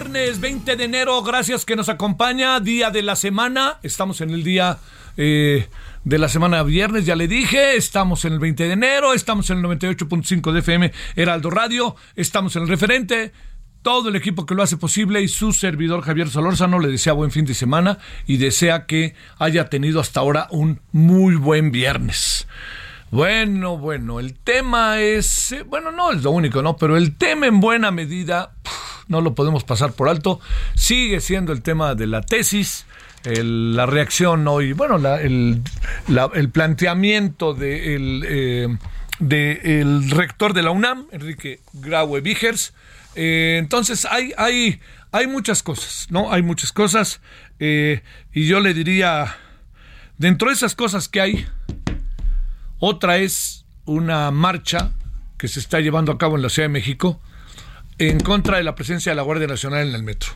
Viernes 20 de enero, gracias que nos acompaña, día de la semana, estamos en el día eh, de la semana viernes, ya le dije, estamos en el 20 de enero, estamos en el 98.5 de FM Heraldo Radio, estamos en el referente, todo el equipo que lo hace posible y su servidor Javier Solórzano le desea buen fin de semana y desea que haya tenido hasta ahora un muy buen viernes. Bueno, bueno, el tema es, eh, bueno, no es lo único, ¿no? Pero el tema en buena medida, no lo podemos pasar por alto, sigue siendo el tema de la tesis, la reacción hoy, bueno, el, el planteamiento del de, de el rector de la UNAM, Enrique Graue Vigers. Eh, entonces, hay, hay, hay muchas cosas, ¿no? Hay muchas cosas, eh, y yo le diría, dentro de esas cosas que hay, otra es una marcha que se está llevando a cabo en la Ciudad de México en contra de la presencia de la Guardia Nacional en el metro.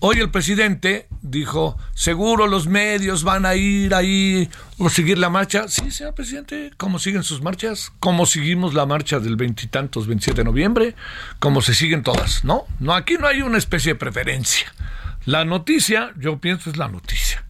Hoy el presidente dijo, seguro los medios van a ir ahí o seguir la marcha. Sí, señor presidente, ¿cómo siguen sus marchas? ¿Cómo seguimos la marcha del veintitantos, 27 de noviembre? ¿Cómo se siguen todas? No, no, aquí no hay una especie de preferencia. La noticia, yo pienso, es la noticia.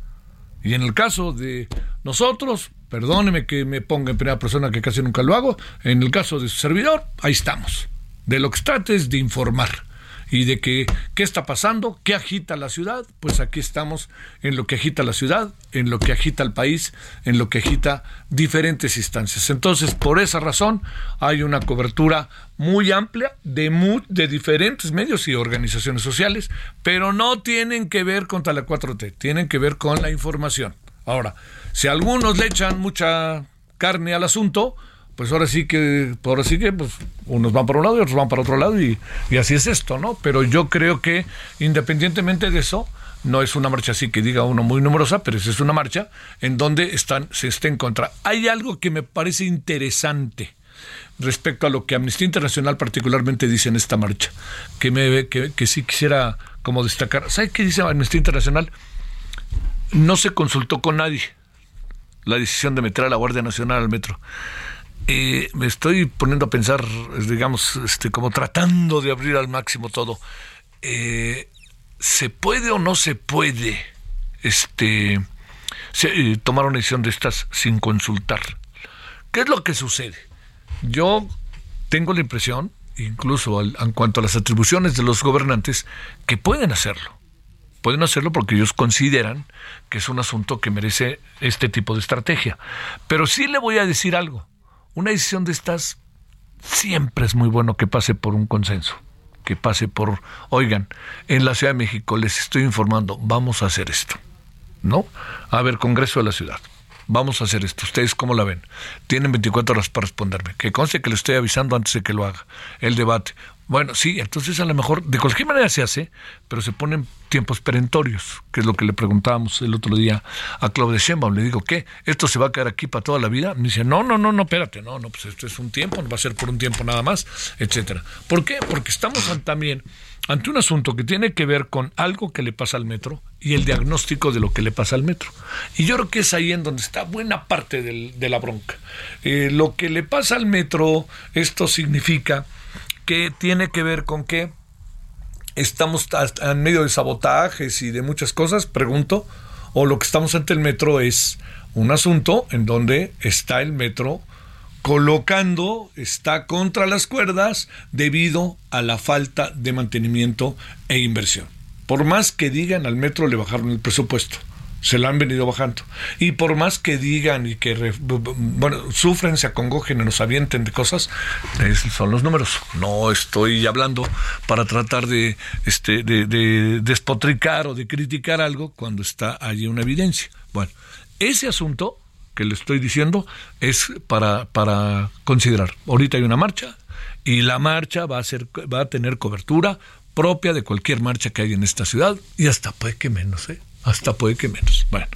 Y en el caso de nosotros, perdóneme que me ponga en primera persona que casi nunca lo hago, en el caso de su servidor, ahí estamos. De lo que trata es de informar y de que qué está pasando, qué agita la ciudad, pues aquí estamos en lo que agita la ciudad, en lo que agita el país, en lo que agita diferentes instancias. Entonces, por esa razón, hay una cobertura muy amplia de, de diferentes medios y organizaciones sociales, pero no tienen que ver contra la 4T, tienen que ver con la información. Ahora, si algunos le echan mucha carne al asunto, pues ahora sí que, ahora sí que, pues unos van para un lado y otros van para otro lado y, y así es esto, ¿no? Pero yo creo que independientemente de eso, no es una marcha así que diga uno muy numerosa, pero es una marcha en donde se está en contra. Hay algo que me parece interesante respecto a lo que Amnistía Internacional particularmente dice en esta marcha, que, me, que, que sí quisiera como destacar. ¿Sabe qué dice Amnistía Internacional? No se consultó con nadie la decisión de meter a la Guardia Nacional al metro. Eh, me estoy poniendo a pensar, digamos, este, como tratando de abrir al máximo todo. Eh, ¿Se puede o no se puede este, eh, tomar una decisión de estas sin consultar? ¿Qué es lo que sucede? Yo tengo la impresión, incluso en cuanto a las atribuciones de los gobernantes, que pueden hacerlo. Pueden hacerlo porque ellos consideran que es un asunto que merece este tipo de estrategia. Pero sí le voy a decir algo. Una decisión de estas siempre es muy bueno que pase por un consenso, que pase por, oigan, en la Ciudad de México les estoy informando, vamos a hacer esto. ¿No? A ver, Congreso de la Ciudad. Vamos a hacer esto. ¿Ustedes cómo la ven? Tienen 24 horas para responderme. Que conste que le estoy avisando antes de que lo haga. El debate. Bueno, sí, entonces a lo mejor de cualquier manera se hace, pero se ponen tiempos perentorios, que es lo que le preguntábamos el otro día a Claudia Sheinbaum. Le digo, ¿qué? ¿Esto se va a quedar aquí para toda la vida? Me dice, no, no, no, no, espérate, no, no, pues esto es un tiempo, no va a ser por un tiempo nada más, etcétera. ¿Por qué? Porque estamos también ante un asunto que tiene que ver con algo que le pasa al metro y el diagnóstico de lo que le pasa al metro. Y yo creo que es ahí en donde está buena parte de la bronca. Eh, lo que le pasa al metro, esto significa que tiene que ver con que estamos en medio de sabotajes y de muchas cosas, pregunto, o lo que estamos ante el metro es un asunto en donde está el metro colocando, está contra las cuerdas debido a la falta de mantenimiento e inversión. Por más que digan al metro le bajaron el presupuesto se la han venido bajando. Y por más que digan y que bueno, sufren, se acongojen y nos avienten de cosas, son los números. No estoy hablando para tratar de, este, de, despotricar o de criticar algo cuando está allí una evidencia. Bueno, ese asunto que le estoy diciendo es para, para considerar. Ahorita hay una marcha y la marcha va a, ser, va a tener cobertura propia de cualquier marcha que hay en esta ciudad y hasta puede que menos, ¿eh? Hasta puede que menos. Bueno,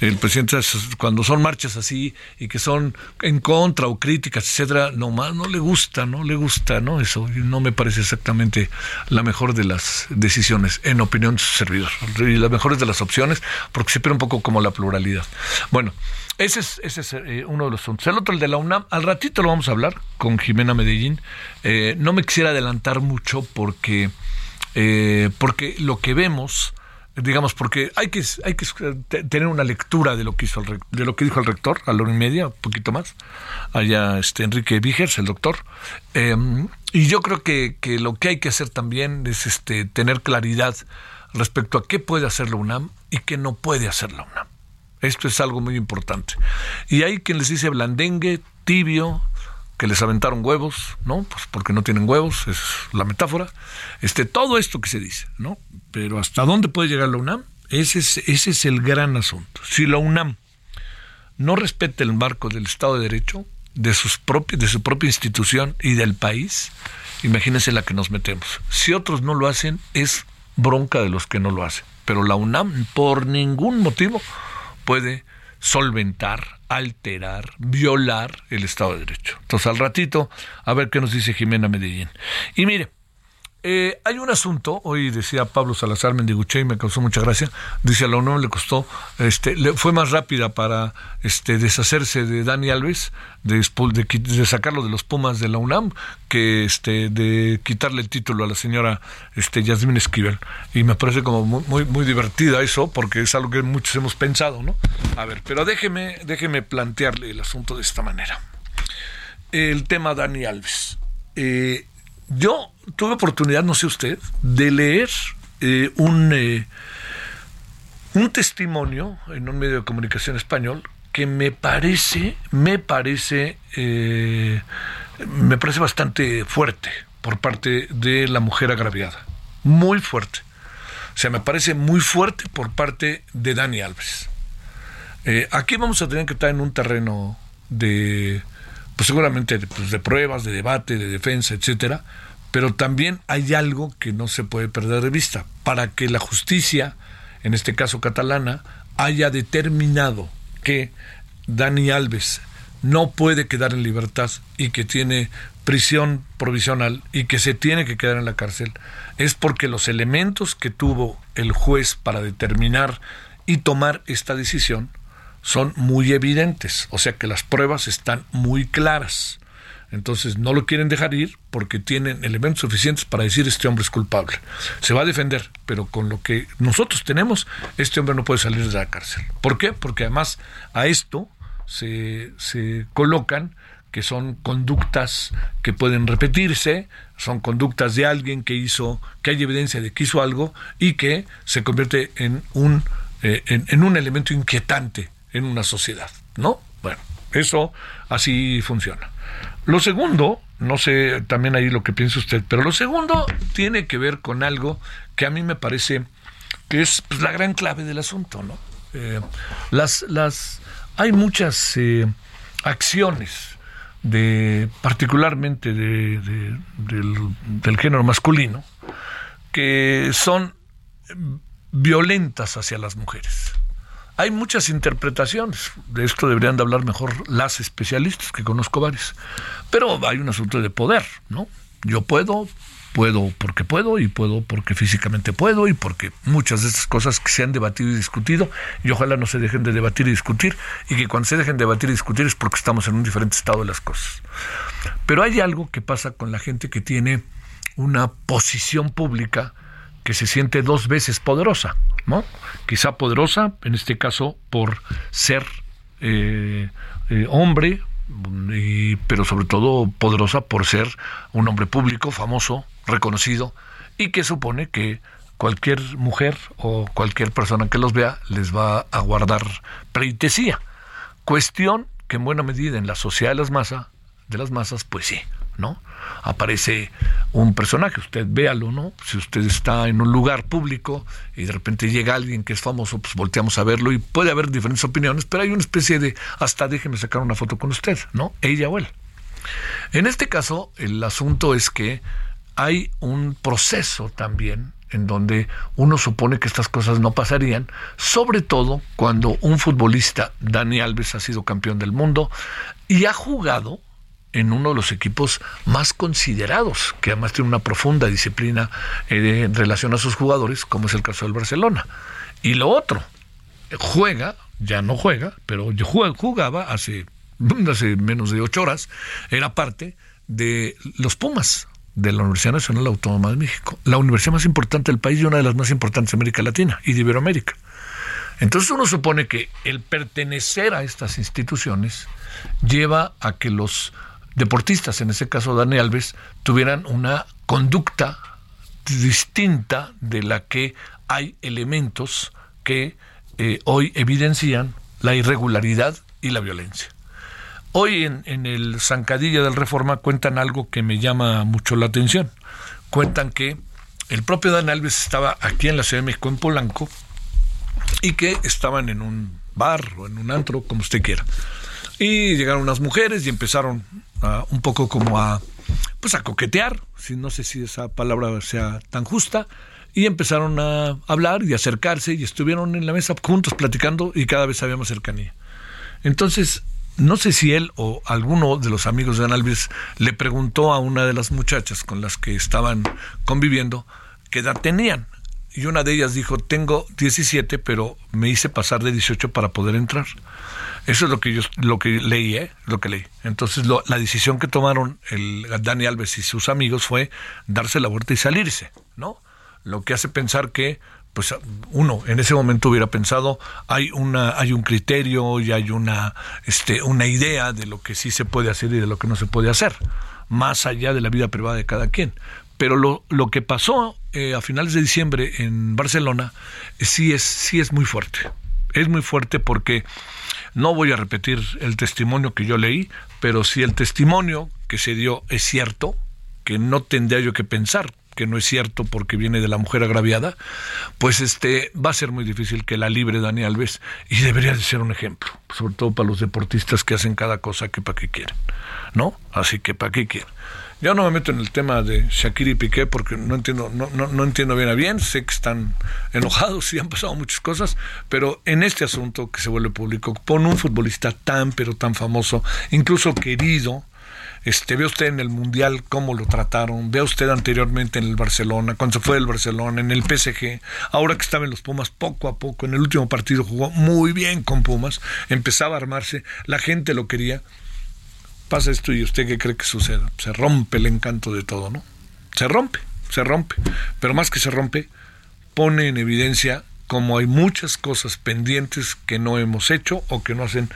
el presidente cuando son marchas así y que son en contra o críticas, etcétera, nomás no le gusta, no le gusta, ¿no? Eso no me parece exactamente la mejor de las decisiones, en opinión de su servidor. Y las mejores de las opciones, porque se pierde un poco como la pluralidad. Bueno, ese es, ese es eh, uno de los asuntos. El otro, el de la UNAM, al ratito lo vamos a hablar con Jimena Medellín. Eh, no me quisiera adelantar mucho porque, eh, porque lo que vemos digamos, porque hay que, hay que tener una lectura de lo que hizo el, de lo que dijo el rector a la hora y media, un poquito más, allá este Enrique Vigers, el doctor. Em, y yo creo que, que, lo que hay que hacer también es este tener claridad respecto a qué puede hacer la UNAM y qué no puede hacer la UNAM. Esto es algo muy importante. Y hay quien les dice blandengue, tibio, que les aventaron huevos, ¿no? Pues porque no tienen huevos, es la metáfora. Este, todo esto que se dice, ¿no? Pero ¿hasta dónde puede llegar la UNAM? Ese es, ese es el gran asunto. Si la UNAM no respeta el marco del Estado de Derecho, de, sus de su propia institución y del país, imagínense la que nos metemos. Si otros no lo hacen, es bronca de los que no lo hacen. Pero la UNAM, por ningún motivo, puede solventar, alterar, violar el Estado de Derecho. Entonces, al ratito, a ver qué nos dice Jimena Medellín. Y mire, eh, hay un asunto, hoy decía Pablo Salazar Mendiguche y me causó mucha gracia, dice a la UNAM le costó, este, le, fue más rápida para este, deshacerse de Dani Alves, de, sacarlo de los Pumas de la UNAM, que este, de quitarle el título a la señora este, Yasmín Esquivel. Y me parece como muy, muy, divertida eso, porque es algo que muchos hemos pensado, ¿no? A ver, pero déjeme, déjeme plantearle el asunto de esta manera. El tema Dani Alves. Eh, yo tuve oportunidad, no sé usted, de leer eh, un, eh, un testimonio en un medio de comunicación español que me parece, me parece, eh, me parece bastante fuerte por parte de la mujer agraviada. Muy fuerte. O sea, me parece muy fuerte por parte de Dani Alves. aquí vamos a tener que estar en un terreno de, pues seguramente pues, de pruebas, de debate, de defensa, etcétera, pero también hay algo que no se puede perder de vista. Para que la justicia, en este caso catalana, haya determinado que Dani Alves no puede quedar en libertad y que tiene prisión provisional y que se tiene que quedar en la cárcel, es porque los elementos que tuvo el juez para determinar y tomar esta decisión son muy evidentes, o sea que las pruebas están muy claras. Entonces no lo quieren dejar ir porque tienen elementos suficientes para decir este hombre es culpable. Se va a defender, pero con lo que nosotros tenemos, este hombre no puede salir de la cárcel. ¿Por qué? Porque además a esto se, se colocan que son conductas que pueden repetirse, son conductas de alguien que hizo, que hay evidencia de que hizo algo y que se convierte en un, eh, en un elemento inquietante en una sociedad, ¿no? Bueno, eso así funciona. Lo segundo, no sé también ahí lo que piensa usted, pero lo segundo tiene que ver con algo que a mí me parece que es pues, la gran clave del asunto, ¿no? Eh, las, las, hay muchas eh, acciones de particularmente de, del, género masculino, que son violentas hacia las mujeres. Hay muchas interpretaciones, de esto deberían de hablar mejor las especialistas, que conozco varios, pero hay un asunto de poder, ¿no? Yo puedo, puedo porque puedo y puedo porque físicamente puedo y porque muchas de estas cosas que se han debatido y discutido y ojalá no se dejen de debatir y discutir y que cuando se dejen de debatir y discutir es porque estamos en un diferente estado de las cosas. Pero hay algo que pasa con la gente que tiene una posición pública que se siente dos veces poderosa, ¿no? Quizá poderosa, en este caso, por ser eh, eh, hombre, pero sobre todo poderosa por ser un hombre público, famoso, reconocido, y que supone que cualquier mujer o cualquier persona que los vea les va a guardar pleitesía. Cuestión que en buena medida en la sociedad de las masas, de las masas, pues sí, ¿no? Aparece un personaje, usted véalo, ¿no? Si usted está en un lugar público y de repente llega alguien que es famoso, pues volteamos a verlo y puede haber diferentes opiniones, pero hay una especie de hasta déjeme sacar una foto con usted, ¿no? Ella o él. En este caso, el asunto es que hay un proceso también en donde uno supone que estas cosas no pasarían, sobre todo cuando un futbolista, Dani Alves, ha sido campeón del mundo y ha jugado en uno de los equipos más considerados, que además tiene una profunda disciplina eh, en relación a sus jugadores, como es el caso del Barcelona. Y lo otro, juega, ya no juega, pero jugaba hace, hace menos de ocho horas, era parte de los Pumas, de la Universidad Nacional Autónoma de México, la universidad más importante del país y una de las más importantes de América Latina y de Iberoamérica. Entonces uno supone que el pertenecer a estas instituciones lleva a que los deportistas, en ese caso Dani Alves, tuvieran una conducta distinta de la que hay elementos que eh, hoy evidencian la irregularidad y la violencia. Hoy en, el Zancadilla del Reforma cuentan algo que me llama mucho la atención. Cuentan que el propio Dan Alves estaba aquí en la Ciudad de México, en Polanco, y que estaban en un bar o en un antro, como usted quiera. Y llegaron unas mujeres y empezaron un poco como a, pues a coquetear, si no sé si esa palabra sea tan justa, y empezaron a hablar y acercarse y estuvieron en la mesa juntos platicando y cada vez había más cercanía. Entonces no sé si él o alguno de los amigos de Dan Alves le preguntó a una de las muchachas con las que estaban conviviendo qué edad tenían. Y una de ellas dijo, tengo 17, pero me hice pasar de 18 para poder entrar. Eso es lo que yo lo que leí, ¿eh? lo que leí. Entonces la decisión que tomaron el Dani Alves y sus amigos fue darse la vuelta y salirse, ¿no? Lo que hace pensar que pues uno en ese momento hubiera pensado hay una hay un criterio y hay una este una idea de lo que sí se puede hacer y de lo que no se puede hacer más allá de la vida privada de cada quien pero lo, lo que pasó eh, a finales de diciembre en Barcelona sí es sí es muy fuerte es muy fuerte porque no voy a repetir el testimonio que yo leí pero si el testimonio que se dio es cierto que no tendría yo que pensar que no es cierto porque viene de la mujer agraviada, pues este va a ser muy difícil que la libre Dani Alves y debería de ser un ejemplo, sobre todo para los deportistas que hacen cada cosa que para qué quieren, ¿no? Así que para qué quieren. Yo no me meto en el tema de Shakira y Piqué porque no entiendo, no, no, no entiendo bien a bien, sé que están enojados y han pasado muchas cosas, pero en este asunto que se vuelve público, pone un futbolista tan pero tan famoso, incluso querido, este, ve usted en el Mundial cómo lo trataron, ve usted anteriormente en el Barcelona, cuando se fue del Barcelona, en el PSG, ahora que estaba en los Pumas, poco a poco, en el último partido jugó muy bien con Pumas, empezaba a armarse, la gente lo quería. Pasa esto y usted qué cree que sucede? Se rompe el encanto de todo, ¿no? Se rompe, se rompe, pero más que se rompe, pone en evidencia como hay muchas cosas pendientes que no hemos hecho o que no hacen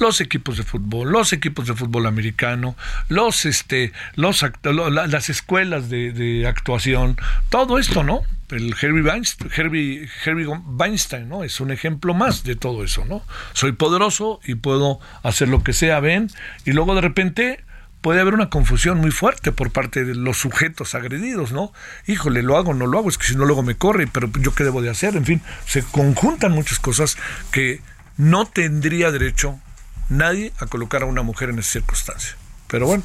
los equipos de fútbol, los equipos de fútbol americano, los este, los las escuelas de, actuación, todo esto, ¿no? El Herbie Weinstein, ¿no? Es un ejemplo más de todo eso, ¿no? Soy poderoso y puedo hacer lo que sea, ven, y luego de repente puede haber una confusión muy fuerte por parte de los sujetos agredidos, ¿no? Híjole, lo hago, no lo hago, es que si no luego me corre, pero yo qué debo de hacer, en fin, se conjuntan muchas cosas que no tendría derecho nadie a colocar a una mujer en esa circunstancia. Pero bueno,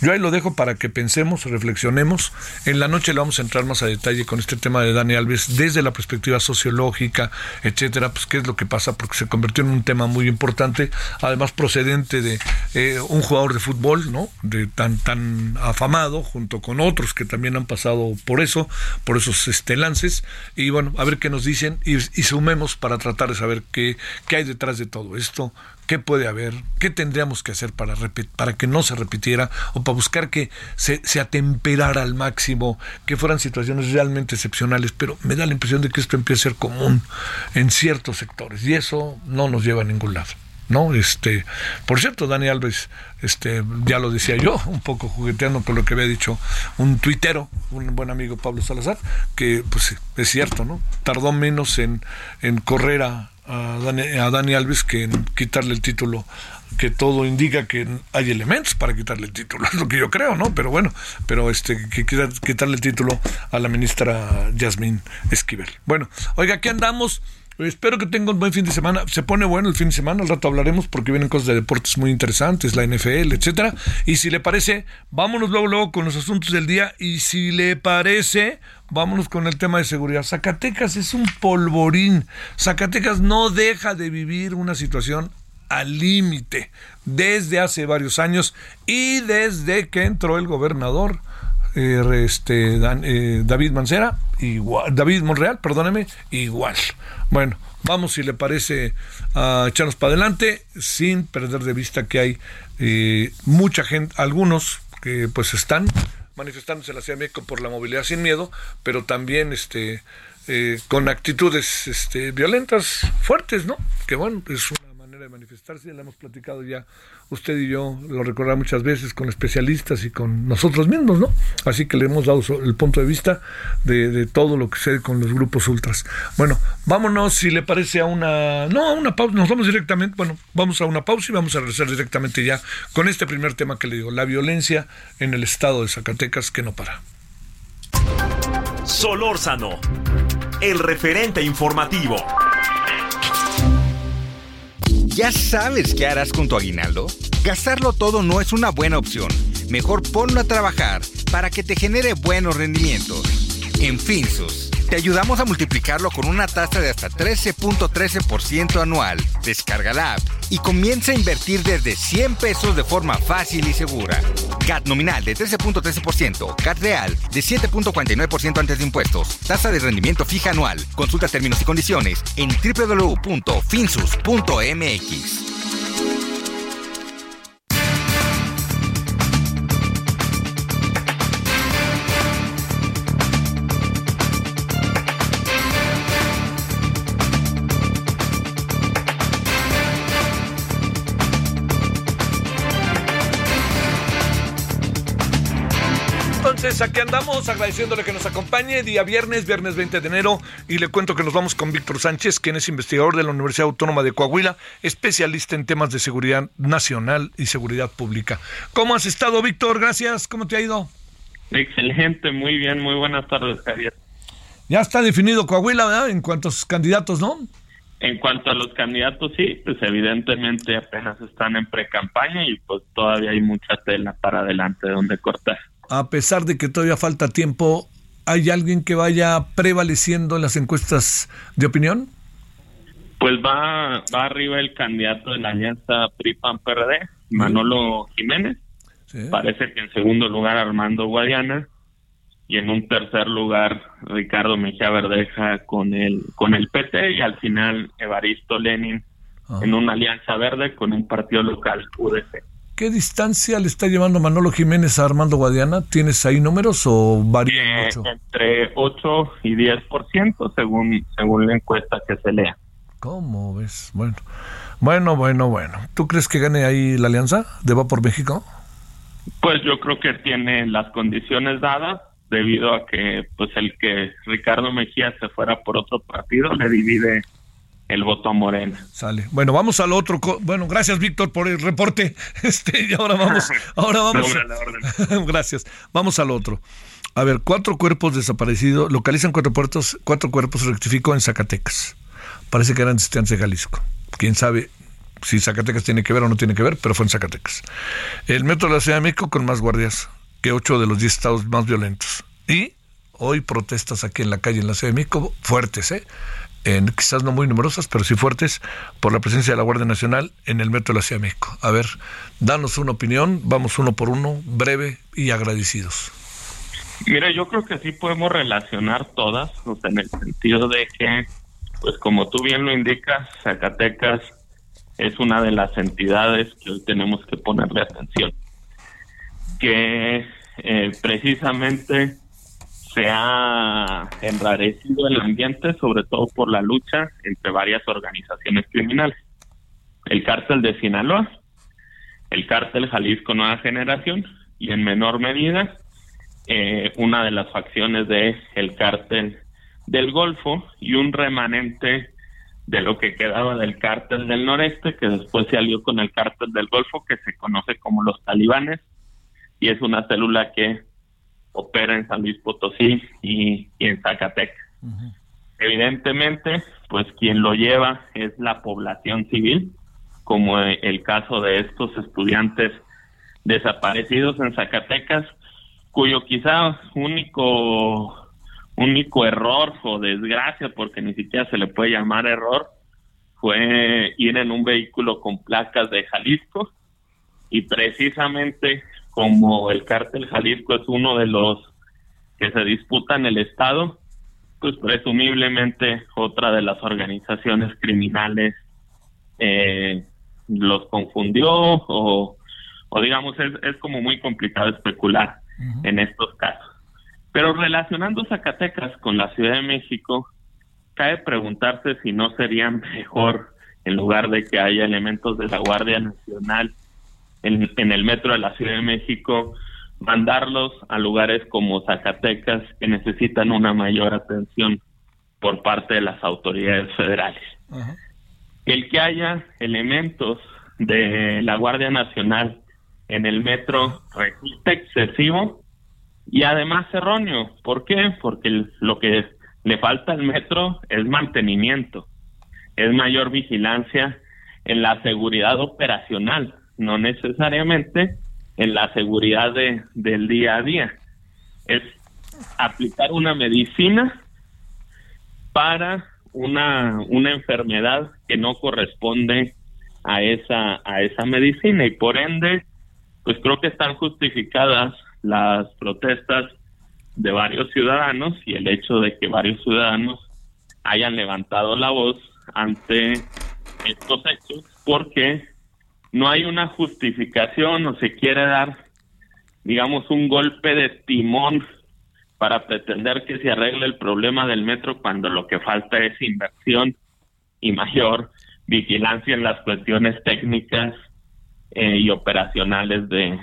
yo ahí lo dejo para que pensemos, reflexionemos. En la noche le vamos a entrar más a detalle con este tema de Dani Alves desde la perspectiva sociológica, etcétera, pues qué es lo que pasa, porque se convirtió en un tema muy importante, además procedente de eh, un jugador de fútbol, ¿no? De tan tan afamado, junto con otros que también han pasado por eso, por esos este, lances. Y bueno, a ver qué nos dicen y, y sumemos para tratar de saber qué, qué hay detrás de todo esto, qué puede haber, qué tendríamos que hacer para, para que no se repitiera o para buscar que se, se, atemperara al máximo, que fueran situaciones realmente excepcionales, pero me da la impresión de que esto empieza a ser común en ciertos sectores y eso no nos lleva a ningún lado. ¿no? Este, por cierto, Dani Alves, este, ya lo decía yo, un poco jugueteando con lo que había dicho un tuitero, un buen amigo Pablo Salazar, que pues es cierto, ¿no? Tardó menos en, en correr a, a Dani, Alves que quitarle el título que todo indica que hay elementos para quitarle el título, es lo que yo creo, ¿no? Pero bueno, pero este que quitarle el título a la ministra Yasmín Esquivel. Bueno, oiga, aquí andamos. Espero que tengan un buen fin de semana. Se pone bueno el fin de semana, al rato hablaremos porque vienen cosas de deportes muy interesantes, la NFL, etcétera. Y si le parece, vámonos luego, luego con los asuntos del día. Y si le parece, vámonos con el tema de seguridad. Zacatecas es un polvorín. Zacatecas no deja de vivir una situación al límite desde hace varios años y desde que entró el gobernador eh, este, eh, David Mancera, igual, David Monreal, perdóneme, igual. Bueno, vamos si le parece a echarnos para adelante sin perder de vista que hay eh, mucha gente, algunos que pues están manifestándose en la Ciudad de México por la movilidad sin miedo, pero también este con actitudes este, violentas fuertes, ¿no? Que bueno, es una de manifestarse, ya la hemos platicado ya usted y yo, lo recordará muchas veces con especialistas y con nosotros mismos, ¿no? Así que le hemos dado el punto de vista de, todo lo que sucede con los grupos ultras. Bueno, vámonos si le parece a una, no, a una pausa, nos vamos directamente, bueno, vamos a una pausa y vamos a regresar directamente ya con este primer tema que le digo, la violencia en el estado de Zacatecas que no para. Solórzano, el referente informativo. ¿Ya sabes qué harás con tu aguinaldo? Gastarlo todo no es una buena opción. Mejor ponlo a trabajar para que te genere buenos rendimientos. En Finsus, te ayudamos a multiplicarlo con una tasa de hasta 13.13% anual. Descarga la app y comienza a invertir desde 100 pesos de forma fácil y segura. GAT nominal de 13.13%, GAT real de 7.49% antes de impuestos, tasa de rendimiento fija anual. Consulta términos y condiciones en www.finsus.mx. aquí andamos agradeciéndole que nos acompañe día viernes, viernes 20 de enero, y le cuento que nos vamos con Víctor Sánchez, quien es investigador de la Universidad Autónoma de Coahuila, especialista en temas de seguridad nacional y seguridad pública. ¿Cómo has estado, Víctor? Gracias. ¿Cómo te ha ido? Excelente, muy bien, muy buenas tardes, Javier. Ya está definido Coahuila, ¿verdad? En cuanto a sus candidatos, ¿no? En cuanto a los candidatos, sí, pues evidentemente apenas están en pre-campaña y pues todavía hay mucha tela para adelante donde cortar a pesar de que todavía falta tiempo, ¿hay alguien que vaya prevaleciendo en las encuestas de opinión? Pues va, va arriba el candidato de la alianza PRI-PAN-PRD, Manolo Jiménez. Parece que en segundo lugar Armando Guadiana y en un tercer lugar Ricardo Mejía Verdeja con el con el PT y al final Evaristo Lenin en una alianza verde con un partido local UDC. ¿Qué distancia le está llevando Manolo Jiménez a Armando Guadiana? ¿Tienes ahí números o varían mucho? Entre 8 y 10% según, según la encuesta que se lea. ¿Cómo ves? Bueno, bueno, bueno, bueno. ¿Tú crees que gane ahí la alianza de Va por México? Pues yo creo que tiene las condiciones dadas debido a que pues el que Ricardo Mejía se fuera por otro partido le divide el voto a Morena. Sale. Bueno, vamos al otro. Bueno, gracias Víctor por el reporte. Este, y ahora vamos, ahora vamos. gracias. Vamos al otro. A ver, cuatro cuerpos desaparecidos, localizan cuatro puertos, cuatro cuerpos, rectificó en Zacatecas. Parece que eran estudiantes de Jalisco. Quién sabe si Zacatecas tiene que ver o no tiene que ver, pero fue en Zacatecas. El metro de la Ciudad de México con más guardias que ocho de los diez estados más violentos. Y hoy protestas aquí en la calle en la Ciudad de México fuertes, ¿eh? Quizás no muy numerosas, pero sí fuertes, por la presencia de la Guardia Nacional en el metro de la Ciudad de México. A ver, danos una opinión, vamos uno por uno, breve y agradecidos. Mira, yo creo que sí podemos relacionar todas, en el sentido de que, pues como tú bien lo indicas, Zacatecas es una de las entidades que hoy tenemos que ponerle atención. Que eh, precisamente se ha enrarecido el ambiente, sobre todo por la lucha entre varias organizaciones criminales. El cártel de Sinaloa, el cártel Jalisco Nueva Generación y en menor medida eh, una de las facciones de el cártel del Golfo y un remanente de lo que quedaba del cártel del noreste que después se alió con el cártel del Golfo que se conoce como los talibanes y es una célula que opera en San Luis Potosí y, en Zacatecas. Evidentemente, pues quien lo lleva es la población civil, como el caso de estos estudiantes desaparecidos en Zacatecas, cuyo quizá único único error o desgracia, porque ni siquiera se le puede llamar error, fue ir en un vehículo con placas de Jalisco y precisamente como el cártel Jalisco es uno de los que se disputan el Estado, pues presumiblemente otra de las organizaciones criminales eh, los confundió o, o digamos es, es como muy complicado especular en estos casos. Pero relacionando Zacatecas con la Ciudad de México, cabe preguntarse si no sería mejor, en lugar de que haya elementos de la Guardia Nacional en, el metro de la Ciudad de México, mandarlos a lugares como Zacatecas que necesitan una mayor atención por parte de las autoridades federales. El que haya elementos de la Guardia Nacional en el metro resulta excesivo y además erróneo. ¿Por qué? Porque lo que le falta al metro es mantenimiento, es mayor vigilancia en la seguridad operacional, no necesariamente en la seguridad de, del día a día. Es aplicar una medicina para una, una enfermedad que no corresponde a esa, a esa medicina y por ende, pues creo que están justificadas las protestas de varios ciudadanos y el hecho de que varios ciudadanos hayan levantado la voz ante estos hechos porque no hay una justificación o se quiere dar, digamos, un golpe de timón para pretender que se arregle el problema del metro cuando lo que falta es inversión y mayor vigilancia en las cuestiones técnicas eh, y operacionales de,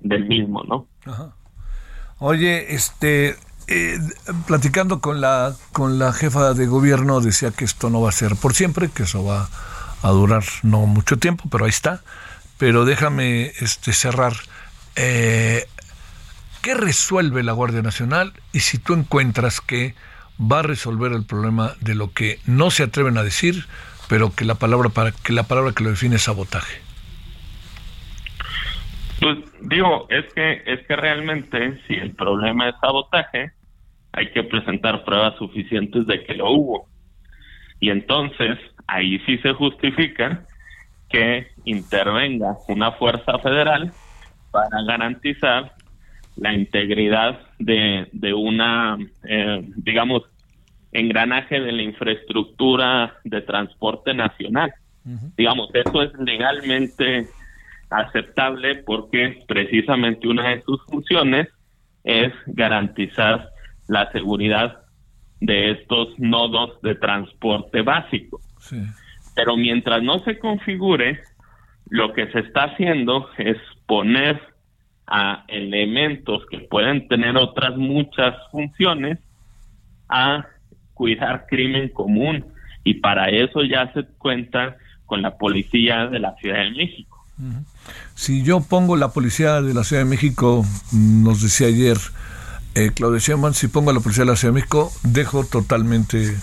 del mismo, ¿no? Oye, este, eh, platicando con la con la jefa de gobierno decía que esto no va a ser por siempre, que eso va a durar no mucho tiempo, pero ahí está. Pero déjame este cerrar. Eh, ¿Qué resuelve la Guardia Nacional? Y si tú encuentras que va a resolver el problema de lo que no se atreven a decir, pero que la palabra para que la palabra que lo define es sabotaje. Pues digo, es que es que realmente si el problema es sabotaje, hay que presentar pruebas suficientes de que lo hubo. Y entonces ahí sí se justifica que intervenga una fuerza federal para garantizar la integridad de, de una, eh, digamos, engranaje de la infraestructura de transporte nacional. Digamos, eso es legalmente aceptable porque precisamente una de sus funciones es garantizar la seguridad de estos nodos de transporte básico. Pero mientras no se configure, lo que se está haciendo es poner a elementos que pueden tener otras muchas funciones a cuidar crimen común. Y para eso ya se cuenta con la policía de la Ciudad de México. Si yo pongo la policía de la Ciudad de México, nos decía ayer eh, Claudia Sheinbaum, si pongo a la policía de la Ciudad de México, dejo totalmente,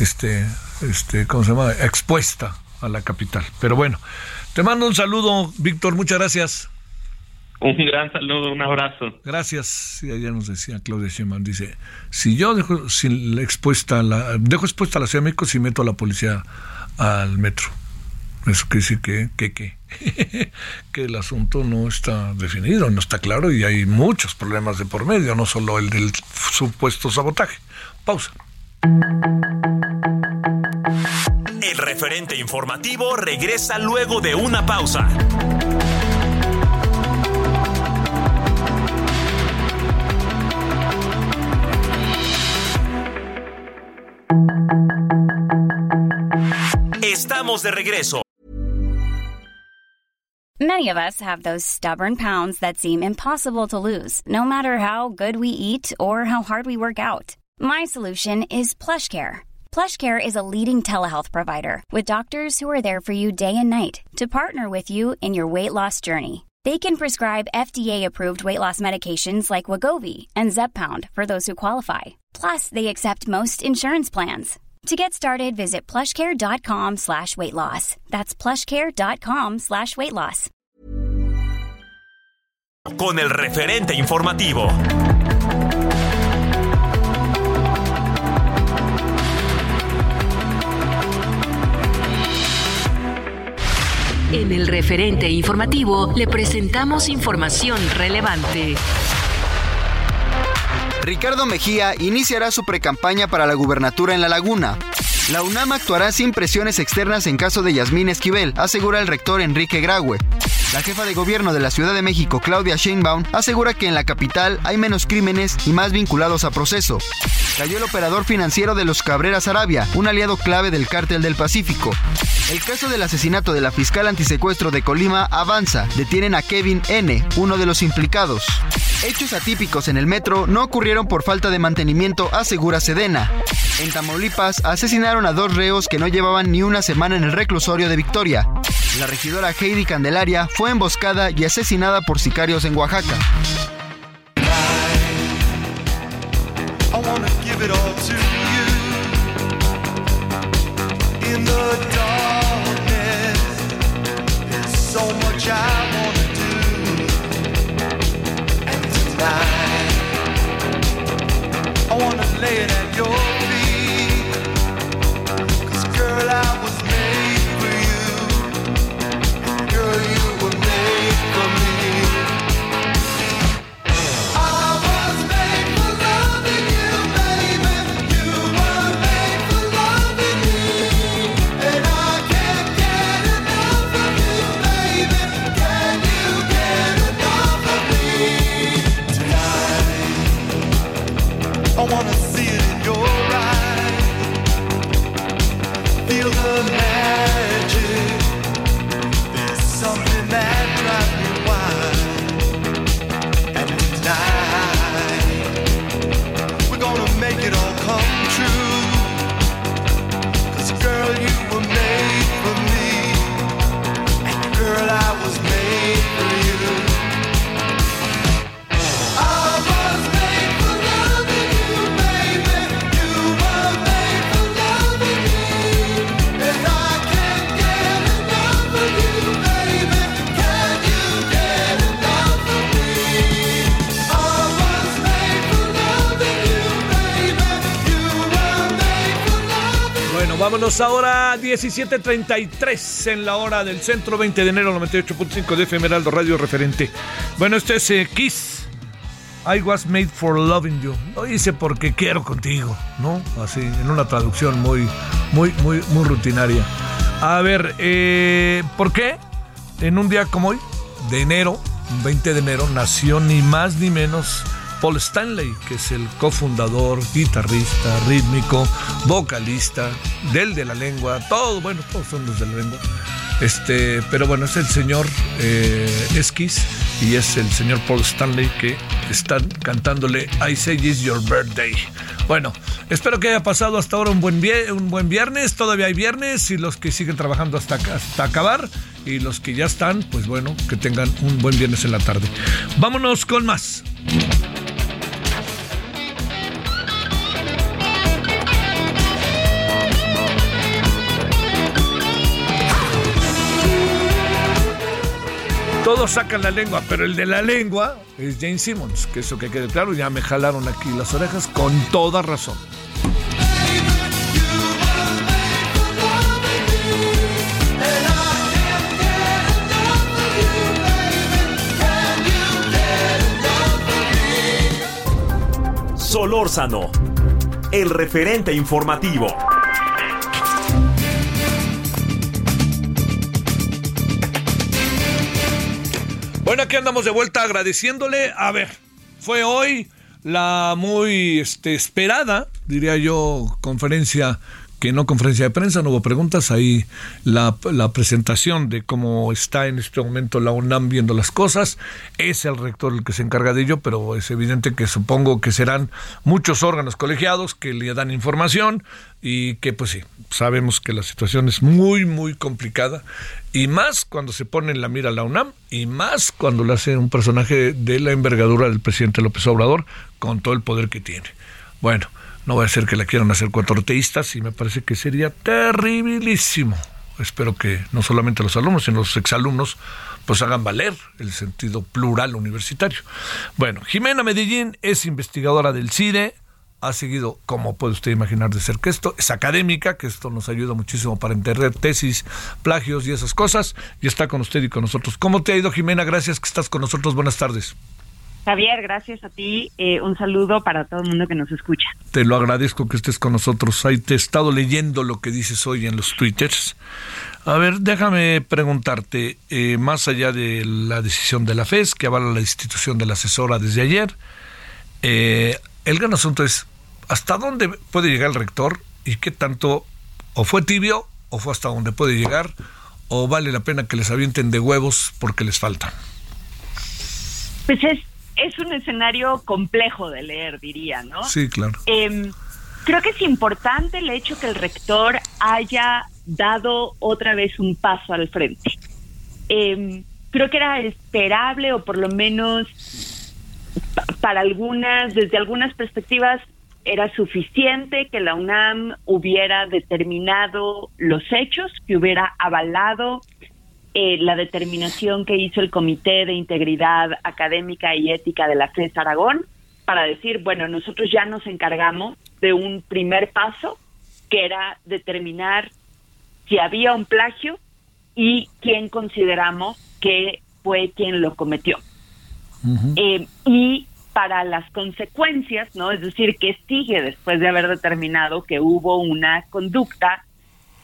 este, este, ¿cómo se llama? Expuesta a la capital. Pero bueno, te mando un saludo, Víctor, muchas gracias. Un gran saludo, un abrazo. Gracias. Sí, ayer nos decía Claudia Sheinbaum, dice, si yo dejo expuesta la, dejo expuesta a la Ciudad de México si meto a la policía al metro. Eso quiere decir que, que, que, que el asunto no está definido, no está claro y hay muchos problemas de por medio, no solo el del supuesto sabotaje. Pausa. El referente informativo regresa luego de una pausa. Estamos de regreso. Many of us have those stubborn pounds that seem impossible to lose, no matter how good we eat or how hard we work out. My solution is PlushCare. PlushCare is a leading telehealth provider with doctors who are there for you day and night to partner with you in your weight loss journey. They can prescribe FDA-approved weight loss medications like Wagovi and Zepbound for those who qualify. Plus, they accept most insurance plans. To get started, visit plushcare.com slash weight loss. That's plushcare.com slash weight loss. Con el referente informativo. En el referente informativo le presentamos información relevante. Ricardo Mejía iniciará su precampaña para la gubernatura en La Laguna. La UNAM actuará sin presiones externas en caso de Yasmín Esquivel, asegura el rector Enrique Graue. La jefa de gobierno de la Ciudad de México, Claudia Sheinbaum, asegura que en la capital hay menos crímenes y más vinculados a proceso. Cayó el operador financiero de los Cabreras Arabia, un aliado clave del cártel del Pacífico. El caso del asesinato de la fiscal antisecuestro de Colima avanza. Detienen a Kevin N., uno de los implicados. Hechos atípicos en el metro no ocurrieron por falta de mantenimiento, asegura Sedena. En Tamaulipas asesinaron a dos reos que no llevaban ni una semana en el reclusorio de Victoria. La regidora Heidi Candelaria fue emboscada y asesinada por sicarios en Oaxaca. Ahora 17.33 en la hora del centro, 20 de enero, 98.5 de FM Radio referente. Bueno, este es eh, Kiss. I was made for loving you. Lo hice porque quiero contigo, ¿no? Así, en una traducción muy, muy, muy, muy rutinaria. A ver, eh, ¿por qué? En un día como hoy, de enero, 20 de enero, nació ni más ni menos Paul Stanley, que es el cofundador, guitarrista, rítmico, vocalista, del de la lengua, todo, bueno, todos son los de la lengua. Este, pero bueno, es el señor eh, Esquis y es el señor Paul Stanley que están cantándole I Say It's Your Birthday. Bueno, espero que haya pasado hasta ahora un buen, un buen viernes. Todavía hay viernes y los que siguen trabajando hasta, hasta acabar y los que ya están, pues bueno, que tengan un buen viernes en la tarde. Vámonos con más. Todos sacan la lengua, pero el de la lengua es Jane Simmons, que eso que quede claro, ya me jalaron aquí las orejas con toda razón. Solórzano, el referente informativo. Bueno, aquí andamos de vuelta agradeciéndole. A ver, fue hoy la muy este, esperada, diría yo, conferencia no conferencia de prensa, no hubo preguntas, ahí la, la, presentación de cómo está en este momento la UNAM viendo las cosas, es el rector el que se encarga de ello, pero es evidente que supongo que serán muchos órganos colegiados que le dan información y que pues sí, sabemos que la situación es muy, muy complicada. Y más cuando se pone en la mira la UNAM y más cuando lo hace un personaje de la envergadura del presidente López Obrador con todo el poder que tiene. Bueno, no va a ser que la quieran hacer cuatro y me parece que sería terribilísimo. Espero que no solamente los alumnos, sino los exalumnos pues hagan valer el sentido plural universitario. Bueno, Jimena Medellín es investigadora del CIDE, ha seguido, como puede usted imaginar de ser que esto, es académica, que esto nos ayuda muchísimo para entender tesis, plagios y esas cosas, y está con usted y con nosotros. ¿Cómo te ha ido, Jimena? Gracias que estás con nosotros. Buenas tardes. Javier, gracias a ti. Eh, un saludo para todo el mundo que nos escucha. Te lo agradezco que estés con nosotros. Ahí te he estado leyendo lo que dices hoy en los twitters. A ver, déjame preguntarte, eh, más allá de la decisión de la FES, que avala la institución de la asesora desde ayer, eh, el gran asunto es, ¿hasta dónde puede llegar el rector y qué tanto, o fue tibio, o fue hasta dónde puede llegar, o vale la pena que les avienten de huevos porque les falta? Pues es es un escenario complejo de leer, diría, ¿no? Sí, claro. Em, creo que es importante el hecho que el rector haya dado otra vez un paso al frente. Em, creo que era esperable o por lo menos para algunas, desde algunas perspectivas, era suficiente que la UNAM hubiera determinado los hechos, que hubiera avalado eh, la determinación que hizo el Comité de Integridad Académica y Ética de la FES Aragón para decir, bueno, nosotros ya nos encargamos de un primer paso, que era determinar si había un plagio y quién consideramos que fue quien lo cometió. Eh, y para las consecuencias, ¿no? Es decir, que sigue después de haber determinado que hubo una conducta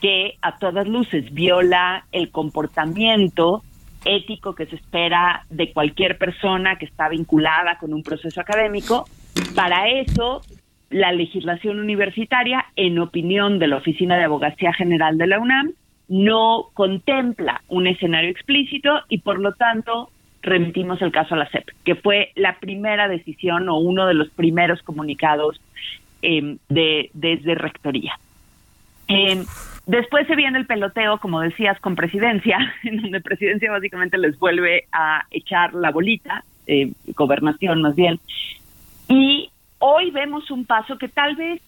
que a todas luces viola el comportamiento ético que se espera de cualquier persona que está vinculada con un proceso académico. Para eso, la legislación universitaria, en opinión de la Oficina de Abogacía General de la UNAM, no contempla un escenario explícito y por lo tanto remitimos el caso a la CEP, que fue la primera decisión o uno de los primeros comunicados eh, de, desde Rectoría. Eh, Después se viene el peloteo, como decías, con presidencia, en donde presidencia básicamente les vuelve a echar la bolita, eh, gobernación más bien. Y hoy vemos un paso que tal vez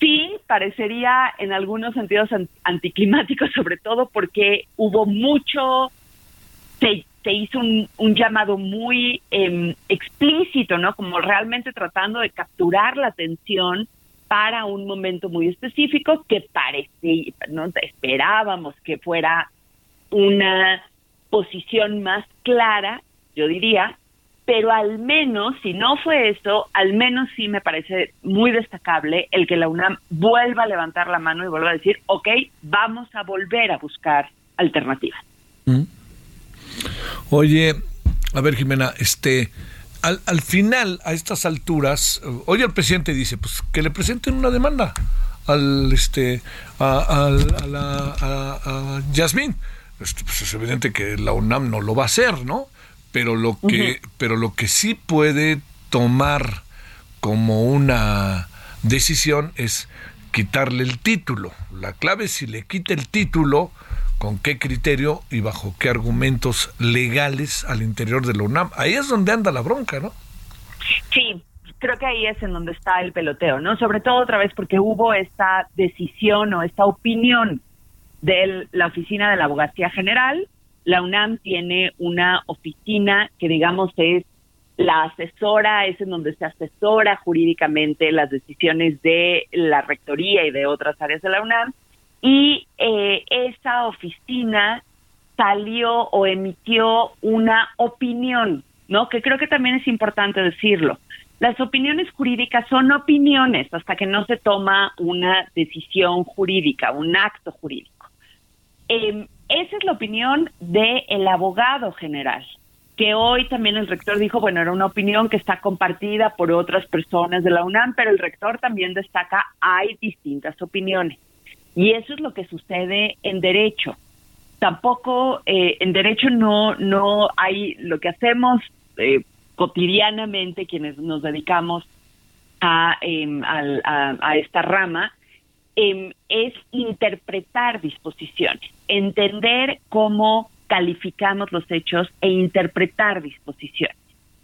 sí parecería en algunos sentidos anticlimático, sobre todo porque hubo mucho, se, hizo un, llamado muy em, explícito, ¿no? Como realmente tratando de capturar la atención para un momento muy específico que parecía, no esperábamos que fuera una posición más clara, yo diría, pero al menos, si no fue eso, al menos sí me parece muy destacable el que la UNAM vuelva a levantar la mano y vuelva a decir, ok, vamos a volver a buscar alternativas. Mm. Oye, a ver Jimena, este, al, final, a estas alturas, hoy el presidente dice, pues que le presenten una demanda al este a, la a, Yasmín. Este, pues es evidente que la UNAM no lo va a hacer, ¿no? Pero lo que, pero lo que sí puede tomar como una decisión es quitarle el título. La clave es si le quita el título, con qué criterio y bajo qué argumentos legales al interior de la UNAM. Ahí es donde anda la bronca, ¿no? Sí, creo que ahí es en donde está el peloteo, ¿no? Sobre todo otra vez porque hubo esta decisión o esta opinión de la Oficina de la Abogacía General la UNAM tiene una oficina que digamos es la asesora, es en donde se asesora jurídicamente las decisiones de la rectoría y de otras áreas de la UNAM. Y eh, esa oficina salió o emitió una opinión, ¿no? Que creo que también es importante decirlo. Las opiniones jurídicas son opiniones hasta que no se toma una decisión jurídica, un acto jurídico. Em, esa es la opinión del abogado general, que hoy también el rector dijo, bueno, era una opinión que está compartida por otras personas de la UNAM, pero el rector también destaca, hay distintas opiniones. Y eso es lo que sucede en derecho. Tampoco eh, en derecho no, no hay lo que hacemos eh, cotidianamente quienes nos dedicamos a, em, a, esta rama, em, es interpretar disposiciones, entender cómo calificamos los hechos e interpretar disposiciones.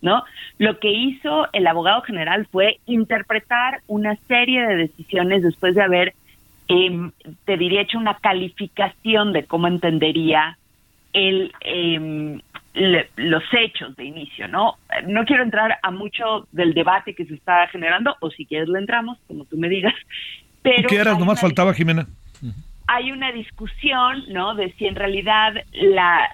¿No? Lo que hizo el abogado general fue interpretar una serie de decisiones después de haber, em, te diría, hecho una calificación de cómo entendería el, los hechos de inicio, ¿no? No quiero entrar a mucho del debate que se está generando, o si quieres le entramos, como tú me digas. Pero quieras, nomás faltaba Jimena. Hay una discusión, ¿no? De si en realidad la,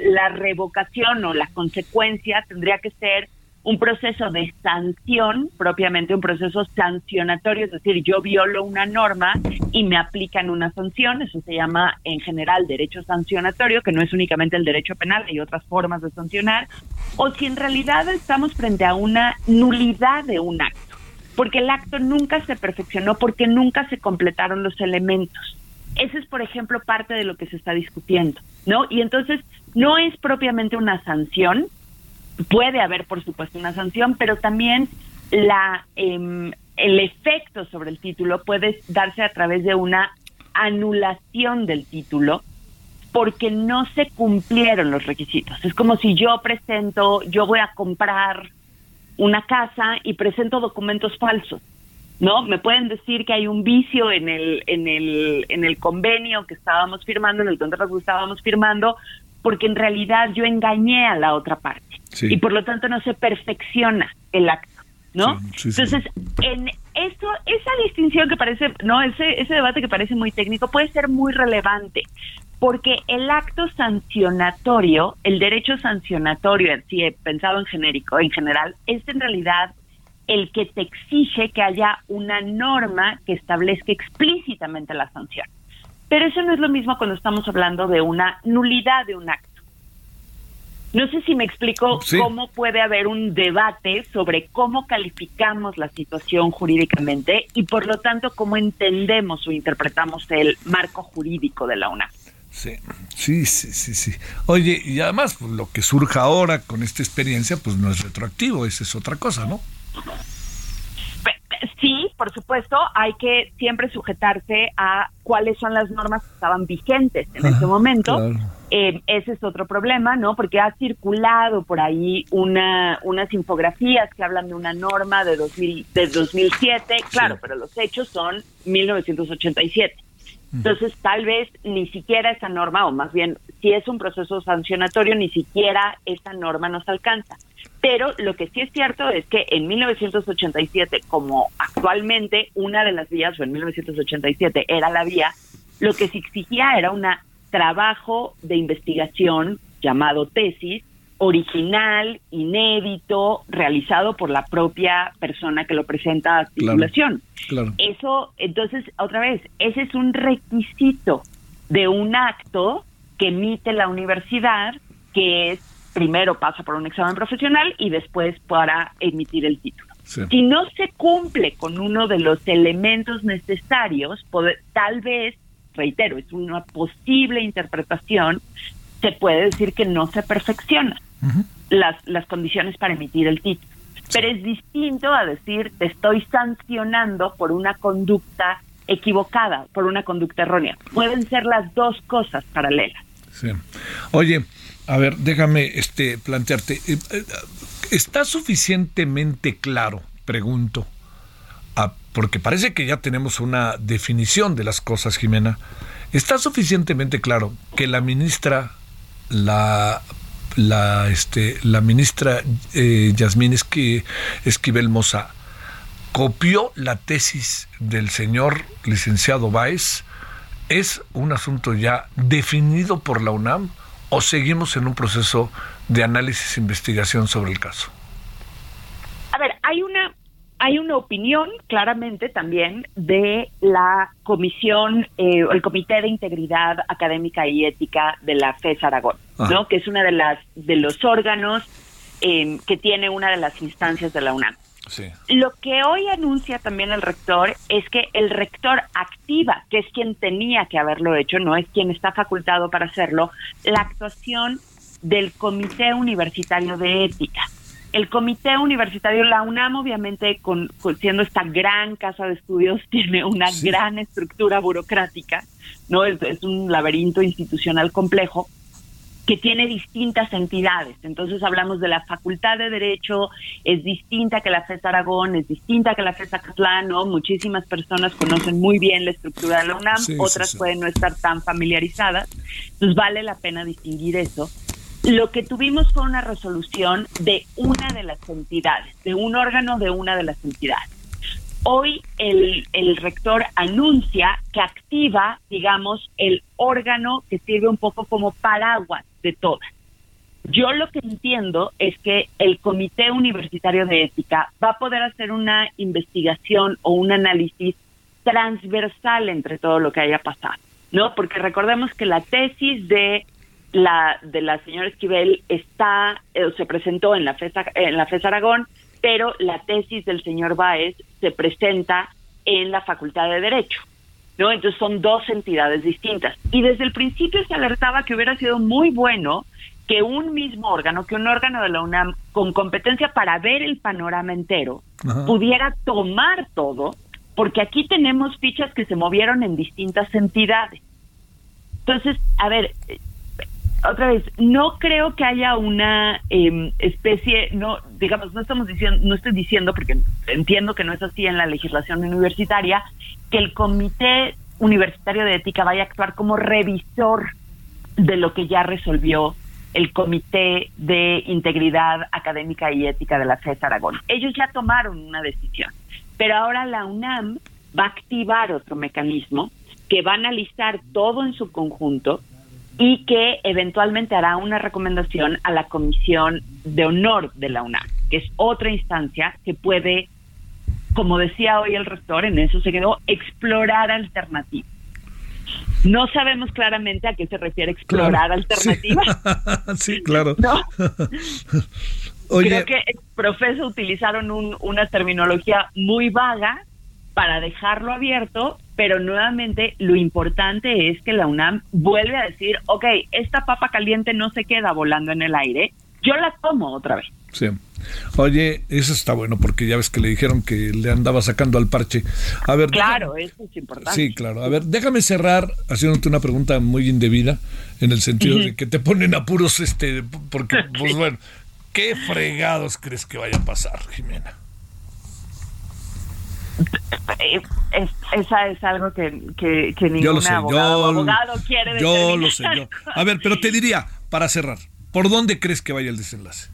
la revocación o la consecuencia tendría que ser un proceso de sanción, propiamente un proceso sancionatorio, es decir, yo violo una norma y me aplican una sanción, eso se llama en general derecho sancionatorio, que no es únicamente el derecho penal, hay otras formas de sancionar, o si en realidad estamos frente a una nulidad de un acto, porque el acto nunca se perfeccionó, porque nunca se completaron los elementos. Ese es, por ejemplo, parte de lo que se está discutiendo, ¿no? Y entonces no es propiamente una sanción, puede haber, por supuesto, una sanción, pero también la em, el efecto sobre el título puede darse a través de una anulación del título porque no se cumplieron los requisitos. Es como si yo presento, yo voy a comprar una casa y presento documentos falsos. ¿No? Me pueden decir que hay un vicio en el en el en el convenio que estábamos firmando, en el contrato que estábamos firmando, porque en realidad yo engañé a la otra parte y por lo tanto no se perfecciona el acto, ¿no? Entonces, en eso, esa distinción que parece, no, ese, ese debate que parece muy técnico puede ser muy relevante, porque el acto sancionatorio, el derecho sancionatorio, si he pensado en genérico, en general, es en realidad el que te exige que haya una norma que establezca explícitamente la sanción. Pero eso no es lo mismo cuando estamos hablando de una nulidad de un acto. No sé si me explico cómo puede haber un debate sobre cómo calificamos la situación jurídicamente y por lo tanto cómo entendemos o interpretamos el marco jurídico de la UNAM. Sí, sí, sí, sí, sí. Oye, y además pues, lo que surja ahora con esta experiencia pues no es retroactivo, esa es otra cosa, ¿no? Sí, por supuesto, hay que siempre sujetarse a cuáles son las normas que estaban vigentes en ese momento. Eh, ese es otro problema, ¿no? Porque ha circulado por ahí una, unas infografías que hablan de una norma de, 2000, de 2007, claro, pero los hechos son 1987. Entonces, tal vez ni siquiera esa norma, o más bien, si es un proceso sancionatorio, ni siquiera esa norma nos alcanza. Pero lo que sí es cierto es que en 1987, como actualmente una de las vías, o en 1987 era la vía, lo que se exigía era un trabajo de investigación llamado tesis, original, inédito, realizado por la propia persona que lo presenta a titulación. Eso, entonces, otra vez, ese es un requisito de un acto que emite la universidad, que es primero pasa por un examen profesional y después para emitir el título. Si no se cumple con uno de los elementos necesarios, tal vez, reitero, es una posible interpretación, se puede decir que no se perfecciona las, las condiciones para emitir el título. Pero es distinto a decir, te estoy sancionando por una conducta equivocada, por una conducta errónea. Pueden ser las dos cosas paralelas. Sí. Oye, a ver, déjame este, plantearte. Eh, eh, ¿Está suficientemente claro, pregunto, porque parece que ya tenemos una definición de las cosas, Jimena? ¿Está suficientemente claro que la ministra la la este la ministra eh, Yasmín Esquivel Moza copió la tesis del señor licenciado Báez es un asunto ya definido por la UNAM o seguimos en un proceso de análisis e investigación sobre el caso a ver hay una hay una opinión claramente también de la comisión eh, el comité de integridad académica y ética de la FES Aragón, ¿no? Que es una de las de los órganos em, que tiene una de las instancias de la UNAM. Lo que hoy anuncia también el rector es que el rector activa, que es quien tenía que haberlo hecho, no es quien está facultado para hacerlo, la actuación del Comité Universitario de Ética. El comité universitario, la UNAM obviamente con, siendo esta gran casa de estudios tiene una gran estructura burocrática, no es, un laberinto institucional complejo que tiene distintas entidades. Entonces hablamos de la Facultad de Derecho, es distinta que la FES Aragón, es distinta que la FES Acatlán, ¿no? Muchísimas personas conocen muy bien la estructura de la UNAM, otras pueden no estar tan familiarizadas. Entonces vale la pena distinguir eso. Lo que tuvimos fue una resolución de una de las entidades, de un órgano de una de las entidades. Hoy el, el rector anuncia que activa, digamos, el órgano que sirve un poco como paraguas de todas. Yo lo que entiendo es que el Comité Universitario de Ética va a poder hacer una investigación o un análisis transversal entre todo lo que haya pasado, ¿no? Porque recordemos que la tesis de la de la señora Esquivel está eh, se presentó en la FES en la FES Aragón, pero la tesis del señor Báez se presenta en la Facultad de Derecho. ¿No? Entonces son dos entidades distintas. Y desde el principio se alertaba que hubiera sido muy bueno que un mismo órgano, que un órgano de la UNAM con competencia para ver el panorama entero, pudiera tomar todo, porque aquí tenemos fichas que se movieron en distintas entidades. Entonces, a ver, otra vez, no creo que haya una em, especie, no, digamos, no estamos diciendo, no estoy diciendo, porque entiendo que no es así en la legislación universitaria, que el Comité Universitario de Ética vaya a actuar como revisor de lo que ya resolvió el Comité de Integridad Académica y Ética de la FES Aragón. Ellos ya tomaron una decisión, pero ahora la UNAM va a activar otro mecanismo que va a analizar todo en su conjunto y que eventualmente hará una recomendación a la Comisión de Honor de la UNAM, que es otra instancia que puede, como decía hoy el rector, en eso se quedó, explorar alternativas. No sabemos claramente a qué se refiere explorar alternativas. Sí, claro. Creo que el profesor utilizaron una terminología muy vaga para dejarlo abierto, pero nuevamente lo importante es que la UNAM vuelve a decir, ok, esta papa caliente no se queda volando en el aire, yo la tomo otra vez. Sí. Oye, eso está bueno porque ya ves que le dijeron que le andaba sacando al parche. A ver, claro, eso es importante. Sí, claro. A ver, déjame cerrar haciéndote una pregunta muy indebida en el sentido de que te ponen apuros, este, porque, pues bueno, ¿qué fregados crees que vaya a pasar, Jimena? Es, esa es algo que, que, ningún abogado, quiere Yo lo sé, yo. A ver, pero te diría, para cerrar, ¿por dónde crees que vaya el desenlace?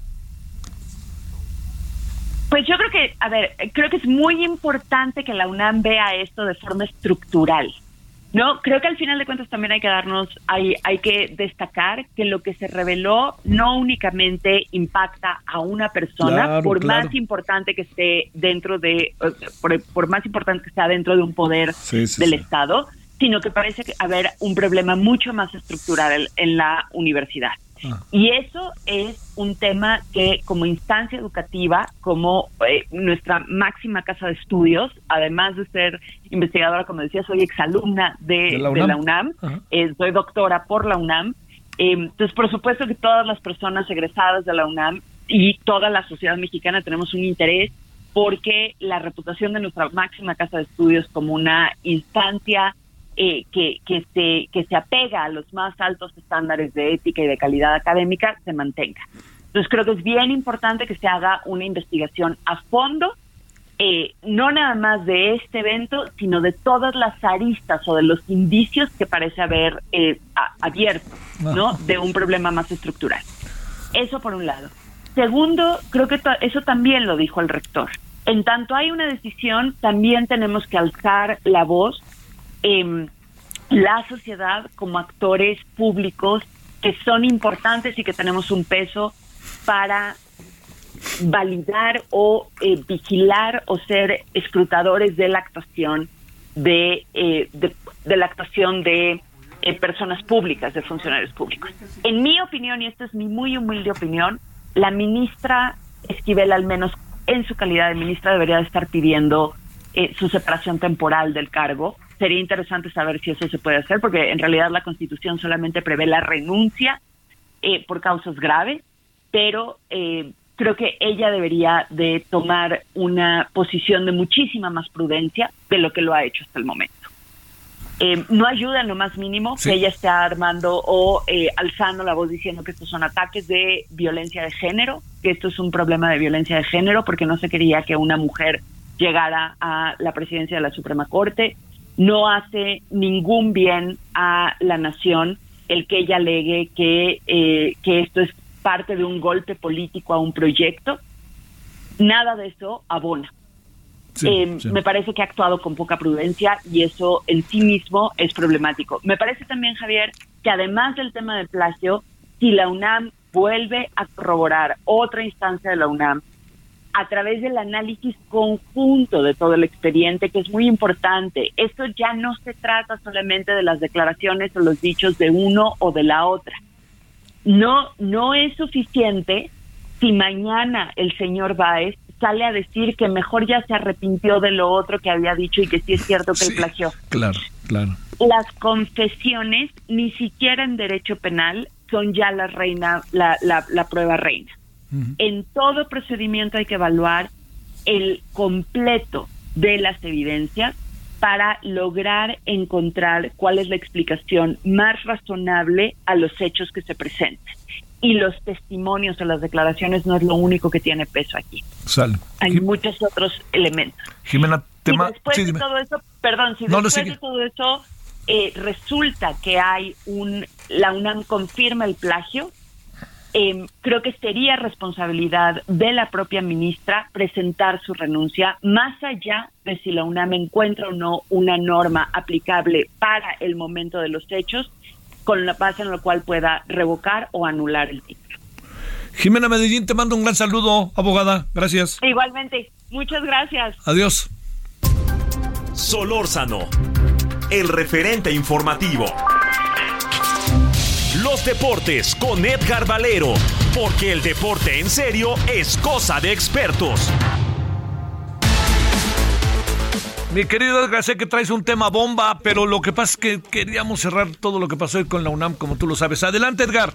Pues yo creo que, a ver, creo que es muy importante que la UNAM vea esto de forma estructural. No, creo que al final de cuentas también hay que darnos, hay, hay que destacar que lo que se reveló no únicamente impacta a una persona, por más importante que esté dentro de, por, más importante que sea dentro de un poder del Estado, sino que parece haber un problema mucho más estructural en la universidad. Ah. Y eso es un tema que como instancia educativa, como eh, nuestra máxima casa de estudios, además de ser investigadora, como decía, soy exalumna de, de la UNAM, eh, soy doctora por la UNAM. Eh, entonces, por supuesto que todas las personas egresadas de la UNAM y toda la sociedad mexicana tenemos un interés porque la reputación de nuestra máxima casa de estudios como una instancia eh, que, que, se, que se apega a los más altos estándares de ética y de calidad académica se mantenga. Entonces creo que es bien importante que se haga una investigación a fondo eh, no nada más de este evento, sino de todas las aristas o de los indicios que parece haber eh, abierto, ¿no? Ah. De un problema más estructural. Eso por un lado. Segundo, creo que eso también lo dijo el rector. En tanto hay una decisión, también tenemos que alzar la voz. En la sociedad como actores públicos que son importantes y que tenemos un peso para validar o eh, vigilar o ser escrutadores de la actuación de, eh, de, la actuación de eh, personas públicas, de funcionarios públicos. En mi opinión, y esta es mi muy humilde opinión, la ministra Esquivel, al menos en su calidad de ministra, debería estar pidiendo su separación temporal del cargo. Sería interesante saber si eso se puede hacer, porque en realidad la Constitución solamente prevé la renuncia por causas graves, pero eh, creo que ella debería de tomar una posición de muchísima más prudencia de lo que lo ha hecho hasta el momento. Eh, no ayuda en lo más mínimo que ella esté armando o eh, alzando la voz diciendo que estos son ataques de violencia de género, que esto es un problema de violencia de género porque no se quería que una mujer llegara a la presidencia de la Suprema Corte. No hace ningún bien a la nación el que ella alegue que, eh, que esto es parte de un golpe político a un proyecto, nada de eso abona. Eh, me parece que ha actuado con poca prudencia y eso en sí mismo es problemático. Me parece también, Javier, que además del tema del plagio, si la UNAM vuelve a corroborar otra instancia de la UNAM a través del análisis conjunto de todo el expediente, que es muy importante, esto ya no se trata solamente de las declaraciones o los dichos de uno o de la otra no, no es suficiente si mañana el señor Baez sale a decir que mejor ya se arrepintió de lo otro que había dicho y que sí es cierto que él plagió. Claro, claro. Las confesiones, ni siquiera en derecho penal, son ya la reina, la, la, prueba reina. En todo procedimiento hay que evaluar el completo de las evidencias para lograr encontrar cuál es la explicación más razonable a los hechos que se presenten. Y los testimonios o las declaraciones no es lo único que tiene peso aquí. Hay muchos otros elementos. Jimena, tema... después de todo eso, perdón, si después de todo eso eh, resulta que hay un, la UNAM confirma el plagio, eh, creo que sería responsabilidad de la propia ministra presentar su renuncia, más allá de si la UNAM encuentra o no una norma aplicable para el momento de los hechos, con la base en la cual pueda revocar o anular el título. Jimena Medellín, te mando un gran saludo, abogada. Gracias. Igualmente, muchas gracias. Adiós. Solórzano, el referente informativo. Deportes con Edgar Valero, porque el deporte en serio es cosa de expertos. Mi querido Edgar, sé que traes un tema bomba, pero lo que pasa es que queríamos cerrar todo lo que pasó con la UNAM, como tú lo sabes. Adelante, Edgar.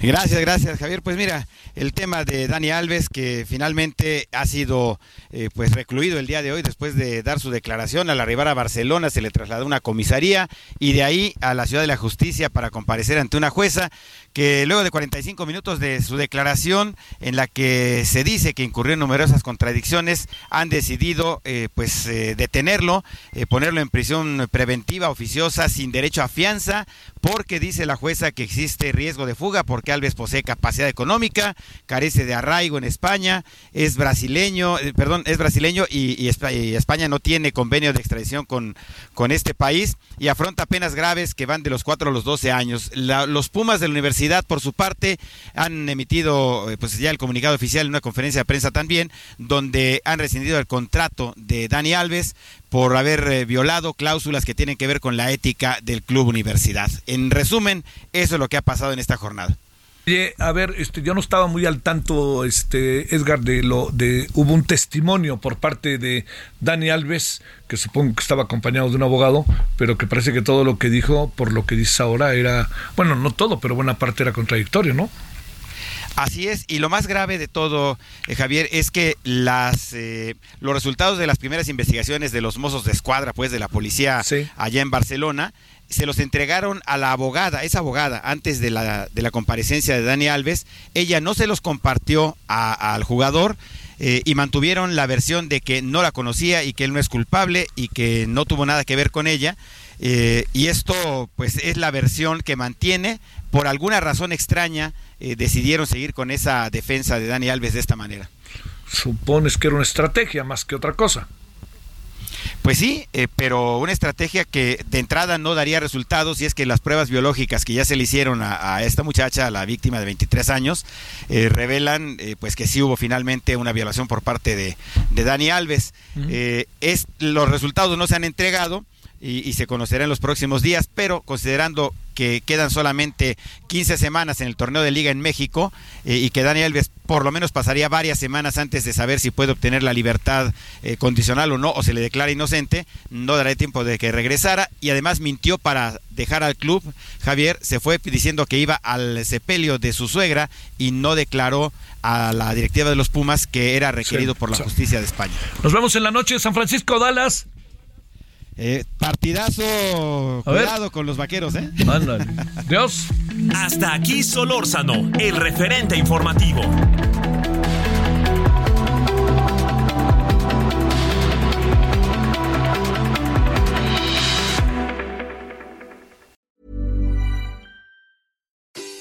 Gracias, gracias, Javier. Pues mira, el tema de Dani Alves, que finalmente ha sido eh, pues recluido el día de hoy después de dar su declaración. Al arribar a Barcelona se le trasladó a una comisaría y de ahí a la Ciudad de la Justicia para comparecer ante una jueza que luego de 45 minutos de su declaración en la que se dice que incurrió en numerosas contradicciones, han decidido eh, pues eh, detenerlo, eh, ponerlo en prisión preventiva oficiosa sin derecho a fianza, porque dice la jueza que existe riesgo de fuga porque Alves posee capacidad económica, carece de arraigo en España, es brasileño, perdón, es brasileño y, España no tiene convenio de extradición con, con este país y afronta penas graves que van de los 4 a los 12 años. los Pumas de la Universidad por su parte, han emitido eh, pues ya el comunicado oficial en una conferencia de prensa también, donde han rescindido el contrato de Dani Alves por haber eh, violado cláusulas que tienen que ver con la ética del club universidad. En resumen, eso es lo que ha pasado en esta jornada. Oye, a ver, este, yo no estaba muy al tanto, este, Edgar, de lo de hubo un testimonio por parte de Dani Alves, que supongo que estaba acompañado de un abogado, pero que parece que todo lo que dijo, por lo que dice ahora, era, bueno, no todo, pero buena parte era contradictorio, ¿no? Así es, y lo más grave de todo, eh, Javier, es que las eh, los resultados de las primeras investigaciones de los mozos de escuadra, pues de la policía allá en Barcelona, se los entregaron a la abogada, esa abogada, antes de la, de la comparecencia de Dani Alves. Ella no se los compartió al jugador. eh, y mantuvieron la versión de que no la conocía y que él no es culpable y que no tuvo nada que ver con ella. Eh, y esto pues es la versión que mantiene. Por alguna razón extraña decidieron seguir con esa defensa de Dani Alves de esta manera. Supones que era una estrategia más que otra cosa. Pues sí, eh, pero una estrategia que de entrada no daría resultados y es que las pruebas biológicas que ya se le hicieron a, esta muchacha, a la víctima de 23 años, eh, revelan eh, pues que sí hubo finalmente una violación por parte de, Dani Alves. es, los resultados no se han entregado y, se conocerá en los próximos días, pero considerando que quedan solamente 15 semanas en el torneo de liga en México eh, y que Dani Alves por lo menos pasaría varias semanas antes de saber si puede obtener la libertad eh, condicional o no, o se le declara inocente, no dará tiempo de que regresara y además mintió para dejar al club. Javier se fue diciendo que iba al sepelio de su suegra y no declaró a la directiva de los Pumas que era requerido por la justicia de España. Nos vemos en la noche, San Francisco Dallas. Eh, partidazo. Cuidado con los vaqueros, ¿eh? Dios. Hasta aquí Solórzano, el referente informativo.